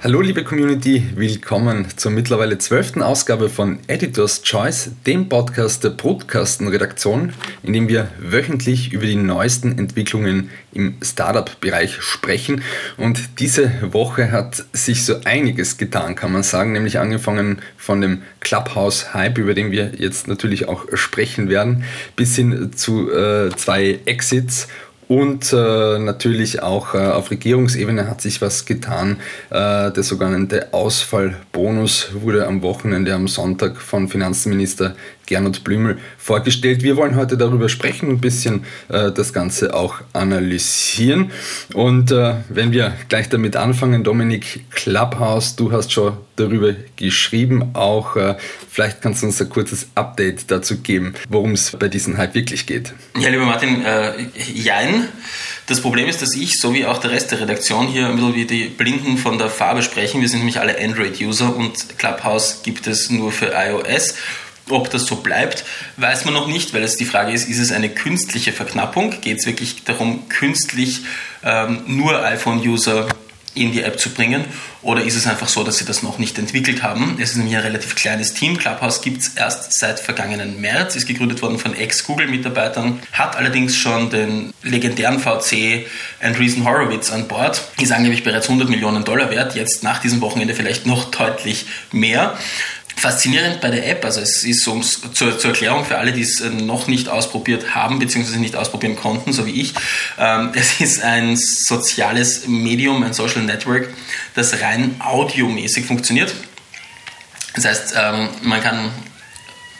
Hallo liebe Community, willkommen zur mittlerweile zwölften Ausgabe von Editor's Choice, dem Podcast der Brutkasten-Redaktion, in dem wir wöchentlich über die neuesten Entwicklungen im Startup-Bereich sprechen. Und diese Woche hat sich so einiges getan, kann man sagen, nämlich angefangen von dem Clubhouse-Hype, über den wir jetzt natürlich auch sprechen werden, bis hin zu äh, zwei Exits und äh, natürlich auch äh, auf Regierungsebene hat sich was getan. Äh, der sogenannte Ausfallbonus wurde am Wochenende, am Sonntag von Finanzminister Gernot Blümel vorgestellt. Wir wollen heute darüber sprechen, ein bisschen äh, das Ganze auch analysieren. Und äh, wenn wir gleich damit anfangen, Dominik Clubhouse, du hast schon darüber geschrieben, auch äh, vielleicht kannst du uns ein kurzes Update dazu geben, worum es bei diesem Hype wirklich geht. Ja, lieber Martin, äh, jein. Das Problem ist, dass ich, so wie auch der Rest der Redaktion, hier ein bisschen wie die Blinden von der Farbe sprechen. Wir sind nämlich alle Android-User und Clubhouse gibt es nur für iOS. Ob das so bleibt, weiß man noch nicht, weil es die Frage ist, ist es eine künstliche Verknappung? Geht es wirklich darum, künstlich ähm, nur iPhone-User in die App zu bringen? Oder ist es einfach so, dass sie das noch nicht entwickelt haben? Es ist nämlich ein relativ kleines Team. Clubhouse gibt es erst seit vergangenen März, ist gegründet worden von Ex-Google-Mitarbeitern, hat allerdings schon den legendären VC Andreessen Horowitz an Bord, ist angeblich bereits 100 Millionen Dollar wert, jetzt nach diesem Wochenende vielleicht noch deutlich mehr. Faszinierend bei der App, also es ist so zur, zur, Erklärung für alle, die es äh, noch nicht ausprobiert haben bzw. nicht ausprobieren konnten, so wie ich. Ähm, es ist ein soziales Medium, ein Social Network, das rein audiomäßig funktioniert. Das heißt, ähm, man kann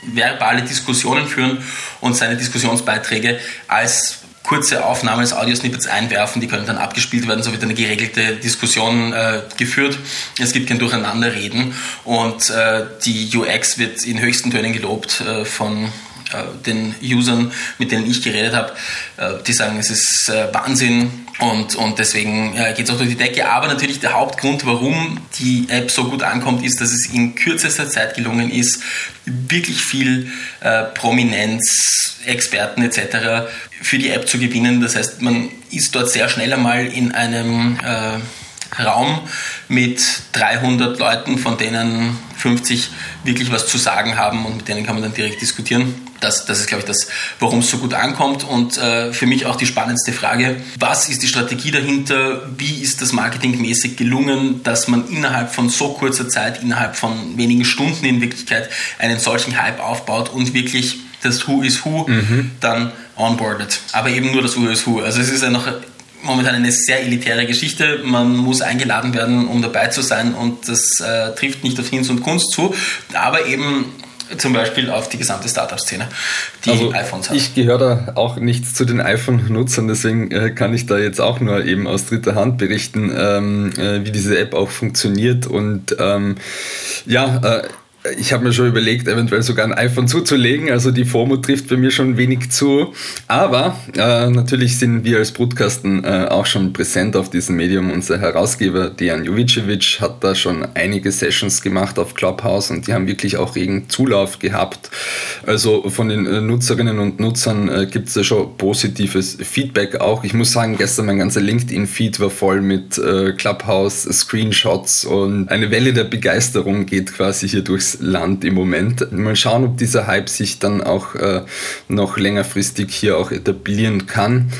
verbale Diskussionen führen und seine Diskussionsbeiträge als kurze Aufnahmen des Audiosnippets einwerfen, die können dann abgespielt werden, so wird eine geregelte Diskussion äh, geführt. Es gibt kein Durcheinanderreden und äh, die UX wird in höchsten Tönen gelobt äh, von äh, den Usern, mit denen ich geredet habe. Äh, die sagen, es ist äh, Wahnsinn, und, und deswegen geht es auch durch die Decke. Aber natürlich der Hauptgrund, warum die App so gut ankommt, ist, dass es in kürzester Zeit gelungen ist, wirklich viel Prominenz, Experten etc. für die App zu gewinnen. Das heißt, man ist dort sehr schnell einmal in einem äh, Raum mit 300 Leuten, von denen 50 wirklich was zu sagen haben und mit denen kann man dann direkt diskutieren. Das, das ist, glaube ich, das, warum es so gut ankommt. Und äh, für mich auch die spannendste Frage, was ist die Strategie dahinter? Wie ist das marketingmäßig gelungen, dass man innerhalb von so kurzer Zeit, innerhalb von wenigen Stunden in Wirklichkeit einen solchen Hype aufbaut und wirklich das Who is Who mhm. dann onboardet. Aber eben nur das Who is Who. Also es ist ja noch momentan eine sehr elitäre Geschichte. Man muss eingeladen werden, um dabei zu sein und das äh, trifft nicht auf Hinz und Kunst zu. Aber eben zum Beispiel auf die gesamte Startup-Szene, die also iPhones hat. Ich gehöre da auch nicht zu den iPhone-Nutzern, deswegen äh, kann ich da jetzt auch nur eben aus dritter Hand berichten, ähm, äh, wie diese App auch funktioniert. Und ähm, ja, äh, ich habe mir schon überlegt, eventuell sogar ein iPhone zuzulegen. Also die FOMO trifft bei mir schon wenig zu. Aber äh, natürlich sind wir als Brutkasten äh, auch schon präsent auf diesem Medium. Unser Herausgeber Dejan Jovicevic hat da schon einige Sessions gemacht auf Clubhouse und die haben wirklich auch regen Zulauf gehabt. Also von den äh, Nutzerinnen und Nutzern äh, gibt es da schon positives Feedback auch. Ich muss sagen, gestern mein ganzer LinkedIn-Feed war voll mit äh, Clubhouse-Screenshots und eine Welle der Begeisterung geht quasi hier durchs Land im Moment. Mal schauen, ob dieser Hype sich dann auch äh, noch längerfristig hier auch etablieren kann.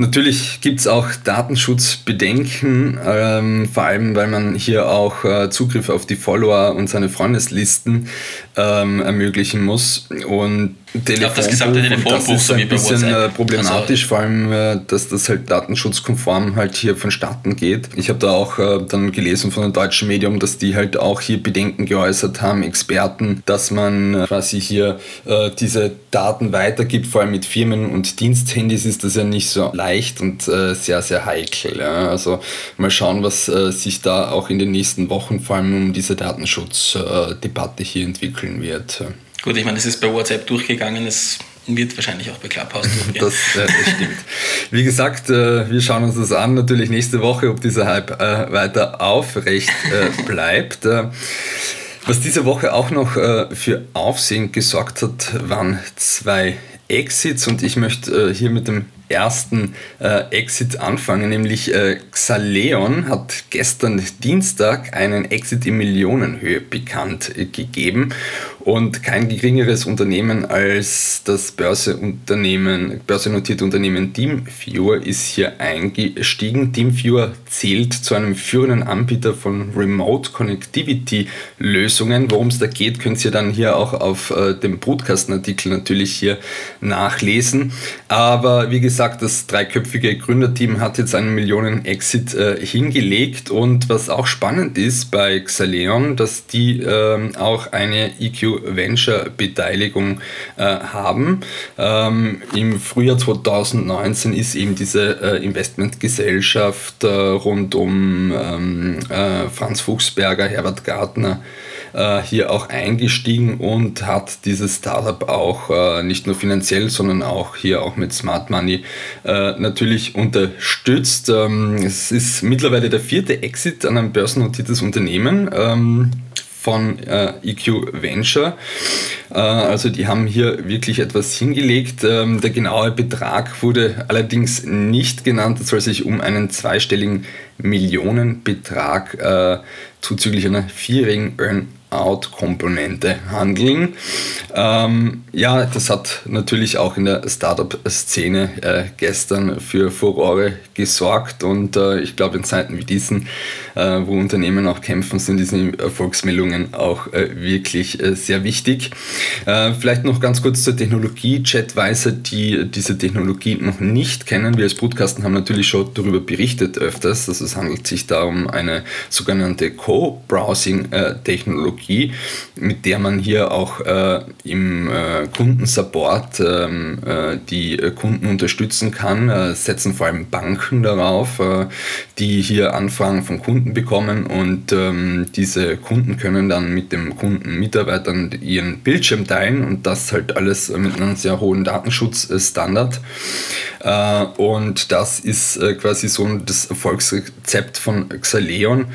Natürlich gibt es auch Datenschutzbedenken, ähm, vor allem weil man hier auch äh, Zugriff auf die Follower und seine Freundeslisten ähm, ermöglichen muss. Und Telefonbuch, das gesamte Telefonbuch, das ist ein bisschen äh, problematisch, also, vor allem, äh, dass das halt datenschutzkonform halt hier vonstatten geht. Ich habe da auch äh, dann gelesen von einem deutschen Medium, dass die halt auch hier Bedenken geäußert haben, Experten, dass man quasi hier diese Daten weitergibt, vor allem mit Firmen- und Diensthandys ist das ja nicht so leicht und sehr, sehr heikel. Also mal schauen, was sich da auch in den nächsten Wochen vor allem um diese Datenschutzdebatte hier entwickeln wird. Gut, ich meine, es ist bei WhatsApp durchgegangen. Es wird wahrscheinlich auch bei Clubhouse drüber Das äh, stimmt. Wie gesagt, äh, wir schauen uns das an, natürlich nächste Woche, ob dieser Hype äh, weiter aufrecht äh, bleibt. Äh, was diese Woche auch noch äh, für Aufsehen gesorgt hat, waren zwei Exits und ich möchte hier mit dem ersten äh, Exit anfangen, nämlich äh, Xaleon hat gestern Dienstag einen Exit in Millionenhöhe bekannt äh, gegeben und kein geringeres Unternehmen als das Börseunternehmen, börsennotierte Unternehmen TeamViewer ist hier eingestiegen. TeamViewer zählt zu einem führenden Anbieter von Remote Connectivity Lösungen. Worum es da geht, könnt ihr dann hier auch auf äh, dem Broadcasten-Artikel natürlich hier nachlesen. Aber wie gesagt, das dreiköpfige Gründerteam hat jetzt einen Millionen-Exit äh, hingelegt und was auch spannend ist bei Xaleon, dass die äh, auch eine EQ Venture Beteiligung äh, haben. Ähm, Im Frühjahr 2019 ist eben diese äh, Investmentgesellschaft äh, rund um ähm, äh, Franz Fuchsberger, Herbert Gartner, äh, hier auch eingestiegen und hat dieses Startup auch äh, nicht nur finanziell, sondern auch hier auch mit Smart Money äh, natürlich unterstützt. Ähm, es ist mittlerweile der vierte Exit an einem börsennotiertes Unternehmen. Ähm, von äh, EQ Venture. Äh, also die haben hier wirklich etwas hingelegt. Ähm, der genaue Betrag wurde allerdings nicht genannt. Es soll sich um einen zweistelligen Millionenbetrag äh, zuzüglich einer vierjährigen Earn Out-Komponente handeln. Ähm, ja, das hat natürlich auch in der Startup-Szene äh, gestern für Furore gesorgt und äh, ich glaube in Zeiten wie diesen, äh, wo Unternehmen auch kämpfen, sind diese Erfolgsmeldungen auch äh, wirklich äh, sehr wichtig. Äh, vielleicht noch ganz kurz zur Technologie. Chatweiser, die diese Technologie noch nicht kennen, wir als Broadcasten haben natürlich schon darüber berichtet öfters, dass es handelt sich da um eine sogenannte Co-Browsing-Technologie Technologie, mit der man hier auch äh, im äh, Kundensupport ähm, äh, die Kunden unterstützen kann, äh, setzen vor allem Banken darauf, äh, die hier Anfragen von Kunden bekommen und ähm, diese Kunden können dann mit dem Kundenmitarbeitern ihren Bildschirm teilen und das halt alles mit einem sehr hohen Datenschutzstandard. Äh, und das ist quasi so das Erfolgsrezept von Xaleon,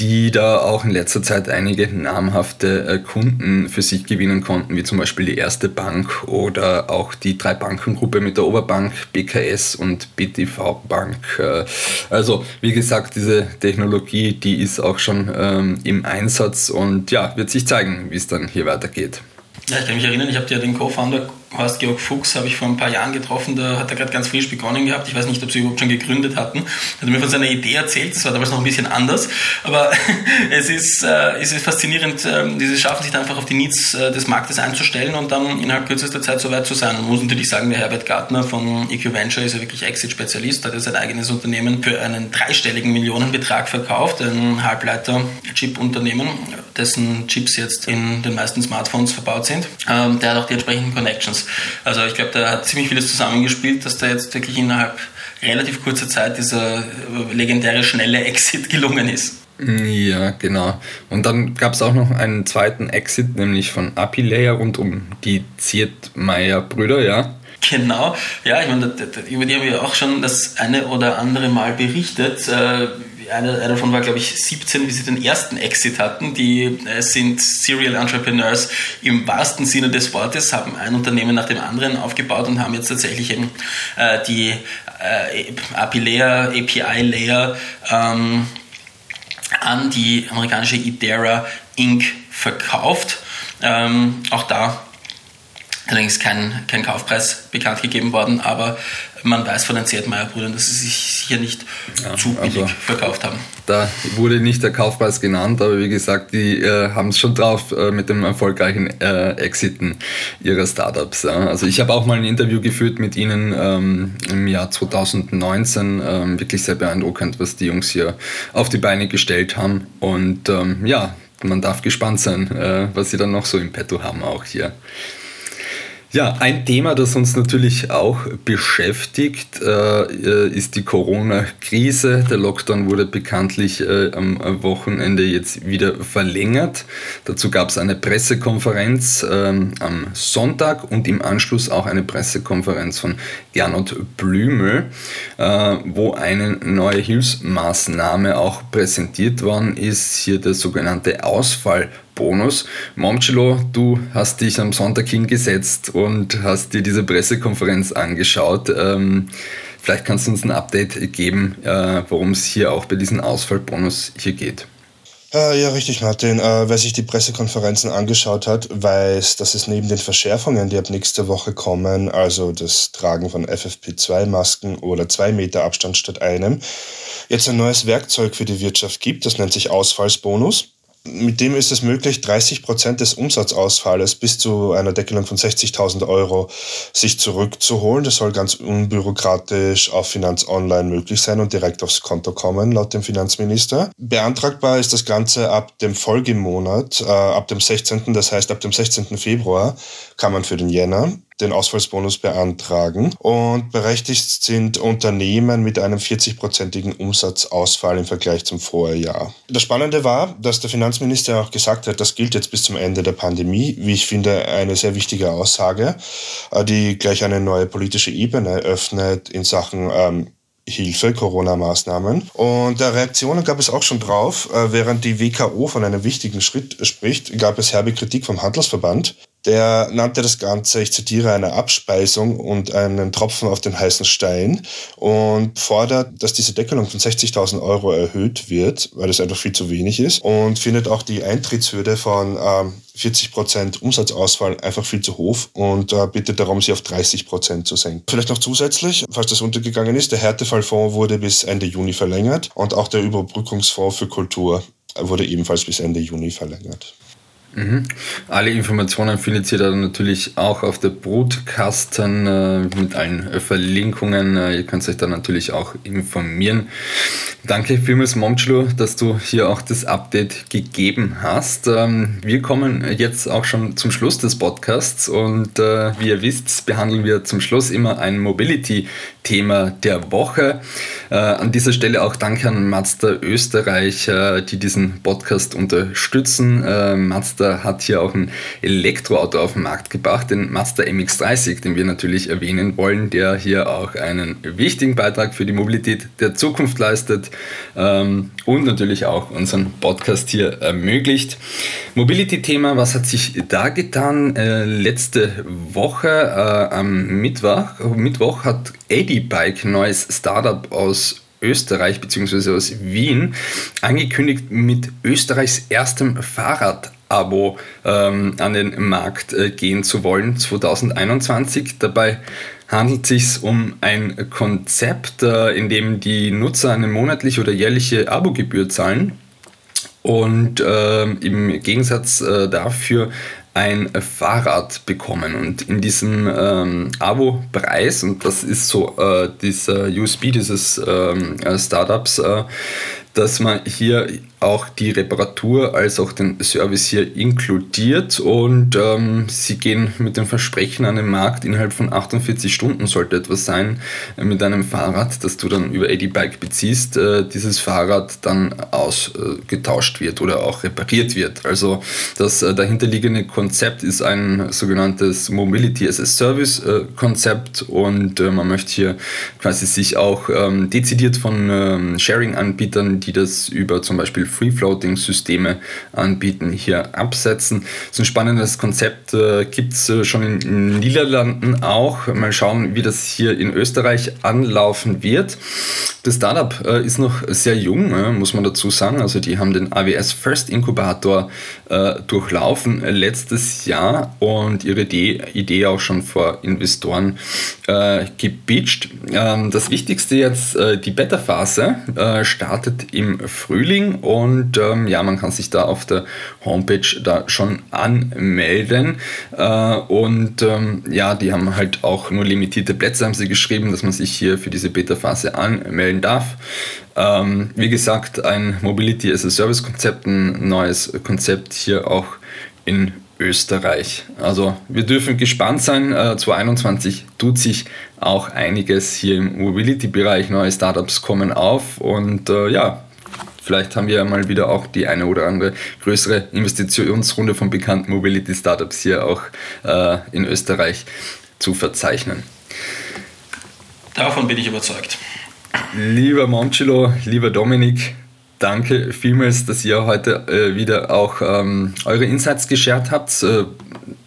die da auch in letzter Zeit einige namhafte äh, Kunden für sich gewinnen konnten, wie zum Beispiel die Erste Bank oder auch die drei Bankengruppe mit der Oberbank, BKS und BTV Bank. Äh, also wie gesagt, diese Technologie, die ist auch schon ähm, im Einsatz und ja, wird sich zeigen, wie es dann hier weitergeht. Ja, ich kann mich erinnern, ich habe ja den Co-Founder Horst Georg Fuchs habe ich vor ein paar Jahren getroffen, da hat er gerade ganz frisch begonnen gehabt. Ich weiß nicht, ob sie überhaupt schon gegründet hatten. Er hat mir von seiner Idee erzählt, das war damals noch ein bisschen anders. Aber es ist, äh, es ist faszinierend, äh, diese schaffen sich da einfach auf die Needs äh, des Marktes einzustellen und dann innerhalb kürzester Zeit so weit zu sein. Man muss natürlich sagen, der Herbert Gartner von EQ Venture ist ja wirklich Exit-Spezialist, hat ja sein eigenes Unternehmen für einen dreistelligen Millionenbetrag verkauft, ein Halbleiter-Chip-Unternehmen, dessen Chips jetzt in den meisten Smartphones verbaut sind. Ähm, der hat auch die entsprechenden Connections. Also ich glaube, da hat ziemlich vieles zusammengespielt, dass da jetzt wirklich innerhalb relativ kurzer Zeit dieser legendäre schnelle Exit gelungen ist. Ja, genau. Und dann gab es auch noch einen zweiten Exit, nämlich von Apilayer rund um die Ziertmeier-Brüder, ja. Genau, ja, ich meine, über die haben wir auch schon das eine oder andere Mal berichtet. Äh, einer, davon war, glaube ich, 17, wie sie den ersten Exit hatten. Die äh, sind Serial Entrepreneurs im wahrsten Sinne des Wortes, haben ein Unternehmen nach dem anderen aufgebaut und haben jetzt tatsächlich eben äh, die API-Layer API ähm, an die amerikanische Idera Inc. verkauft. Ähm, auch da allerdings kein, kein Kaufpreis bekannt gegeben worden, aber man weiß von den Zedmeier-Brüdern, dass sie sich hier nicht ja, zu billig also verkauft haben. Da wurde nicht der Kaufpreis genannt, aber wie gesagt, die äh, haben es schon drauf äh, mit dem erfolgreichen äh, Exiten ihrer Startups. Ja. Also ich habe auch mal ein Interview geführt mit ihnen ähm, im Jahr 2019. Ähm, wirklich sehr beeindruckend, was die Jungs hier auf die Beine gestellt haben. Und ähm, ja, man darf gespannt sein, äh, was sie dann noch so im Petto haben auch hier. Ja, ein Thema, das uns natürlich auch beschäftigt, äh, ist die Corona-Krise. Der Lockdown wurde bekanntlich äh, am Wochenende jetzt wieder verlängert. Dazu gab es eine Pressekonferenz äh, am Sonntag und im Anschluss auch eine Pressekonferenz von Gernot Blümel, äh, wo eine neue Hilfsmaßnahme auch präsentiert worden ist. Hier der sogenannte Ausfall Bonus. Momcelo, du hast dich am Sonntag hingesetzt und hast dir diese Pressekonferenz angeschaut. Ähm, vielleicht kannst du uns ein Update geben, äh, worum es hier auch bei diesem Ausfallbonus hier geht. Äh, ja, richtig, Martin. Äh, wer sich die Pressekonferenzen angeschaut hat, weiß, dass es neben den Verschärfungen, die ab nächster Woche kommen, also das Tragen von FFP2-Masken oder zwei Meter Abstand statt einem, jetzt ein neues Werkzeug für die Wirtschaft gibt. Das nennt sich Ausfallsbonus. Mit dem ist es möglich, 30 Prozent des Umsatzausfalles bis zu einer Deckelung von 60.000 Euro sich zurückzuholen. Das soll ganz unbürokratisch auf Finanz Online möglich sein und direkt aufs Konto kommen, laut dem Finanzminister. Beantragbar ist das Ganze ab dem Folgemonat, äh, ab dem 16., das heißt ab dem 16. Februar kann man für den Jänner den Ausfallsbonus beantragen. Und berechtigt sind Unternehmen mit einem 40-prozentigen Umsatzausfall im Vergleich zum Vorjahr. Das Spannende war, dass der Finanzminister auch gesagt hat, das gilt jetzt bis zum Ende der Pandemie. Wie ich finde, eine sehr wichtige Aussage, äh, die gleich eine neue politische Ebene öffnet in Sachen ähm, Hilfe, Corona-Maßnahmen. Und der Reaktionen gab es auch schon drauf. Äh, während die WKO von einem wichtigen Schritt spricht, gab es herbe Kritik vom Handelsverband. Der nannte das Ganze, ich zitiere, eine Abspeisung und einen Tropfen auf den heißen Stein und fordert, dass diese Deckelung von 60.000 Euro erhöht wird, weil es einfach viel zu wenig ist und findet auch die Eintrittshürde von ähm, 40 Prozent Umsatzausfall einfach viel zu hoch und äh, bittet darum, sie auf 30 Prozent zu senken. Vielleicht noch zusätzlich, falls das untergegangen ist, der Härtefallfonds wurde bis Ende Juni verlängert und auch der Überbrückungsfonds für Kultur wurde ebenfalls bis Ende Juni verlängert. Mhm. Alle Informationen findet ihr dann natürlich auch auf der Brutkasten äh, mit allen Verlinkungen. Äh, ihr könnt euch dann natürlich auch informieren. Danke vielmals, Momchlo, dass du hier auch das Update gegeben hast. Ähm, wir kommen jetzt auch schon zum Schluss des Podcasts und äh, wie ihr wisst, behandeln wir zum Schluss immer ein Mobility-Thema der Woche. Äh, an dieser Stelle auch Danke an Mazda Österreich, äh, die diesen Podcast unterstützen. Äh, Mazda hat hier auch ein Elektroauto auf den Markt gebracht, den Mazda MX30, den wir natürlich erwähnen wollen, der hier auch einen wichtigen Beitrag für die Mobilität der Zukunft leistet ähm, und natürlich auch unseren Podcast hier ermöglicht. Mobility-Thema, was hat sich da getan? Äh, letzte Woche äh, am Mittwoch, Mittwoch hat AD-Bike, neues Startup aus Österreich bzw. aus Wien angekündigt, mit Österreichs erstem Fahrrad Abo ähm, an den Markt äh, gehen zu wollen 2021. Dabei handelt es sich um ein Konzept, äh, in dem die Nutzer eine monatliche oder jährliche Abogebühr zahlen und äh, im Gegensatz äh, dafür ein Fahrrad bekommen. Und in diesem ähm, Abo-Preis, und das ist so äh, dieser USB dieses ähm, Startups, äh, dass man hier auch die Reparatur als auch den Service hier inkludiert und ähm, sie gehen mit dem Versprechen an den Markt, innerhalb von 48 Stunden sollte etwas sein äh, mit einem Fahrrad, das du dann über ED-Bike beziehst, äh, dieses Fahrrad dann ausgetauscht wird oder auch repariert wird. Also das äh, dahinterliegende Konzept ist ein sogenanntes Mobility as a Service äh, Konzept und äh, man möchte hier quasi sich auch ähm, dezidiert von ähm, Sharing-Anbietern, die das über zum Beispiel Free-Floating-Systeme anbieten, hier absetzen. So ein spannendes Konzept äh, gibt es äh, schon in, in Niederlanden auch. Mal schauen, wie das hier in Österreich anlaufen wird. Das Startup äh, ist noch sehr jung, äh, muss man dazu sagen. Also die haben den AWS First Inkubator äh, durchlaufen letztes Jahr und ihre Idee, Idee auch schon vor Investoren äh, gepitcht. Ähm, das Wichtigste jetzt, äh, die Beta-Phase äh, startet im Frühling und ähm, ja, man kann sich da auf der Homepage da schon anmelden. Äh, und ähm, ja, die haben halt auch nur limitierte Plätze, haben sie geschrieben, dass man sich hier für diese Beta-Phase anmelden darf. Ähm, wie gesagt, ein Mobility as a Service Konzept, ein neues Konzept hier auch in Österreich. Also wir dürfen gespannt sein. Äh, 2021 tut sich auch einiges hier im Mobility-Bereich. Neue Startups kommen auf und äh, ja, vielleicht haben wir ja mal wieder auch die eine oder andere größere Investitionsrunde von bekannten Mobility-Startups hier auch äh, in Österreich zu verzeichnen. Davon bin ich überzeugt. Lieber Moncelo, lieber Dominik, danke vielmals, dass ihr heute äh, wieder auch ähm, eure Insights geshared habt. Äh,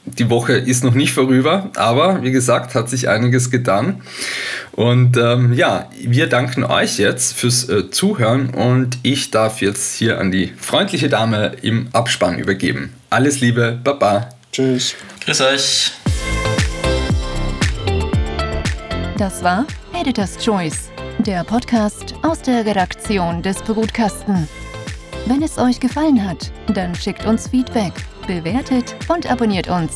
die Woche ist noch nicht vorüber, aber wie gesagt, hat sich einiges getan. Und ähm, ja, wir danken euch jetzt fürs äh, Zuhören und ich darf jetzt hier an die freundliche Dame im Abspann übergeben. Alles Liebe, Baba. Tschüss. Grüß euch. Das war Editor's Choice, der Podcast aus der Redaktion des Brutkasten. Wenn es euch gefallen hat, dann schickt uns Feedback, bewertet und abonniert uns.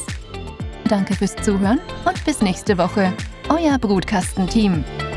Danke fürs Zuhören und bis nächste Woche. Euer Brutkastenteam. team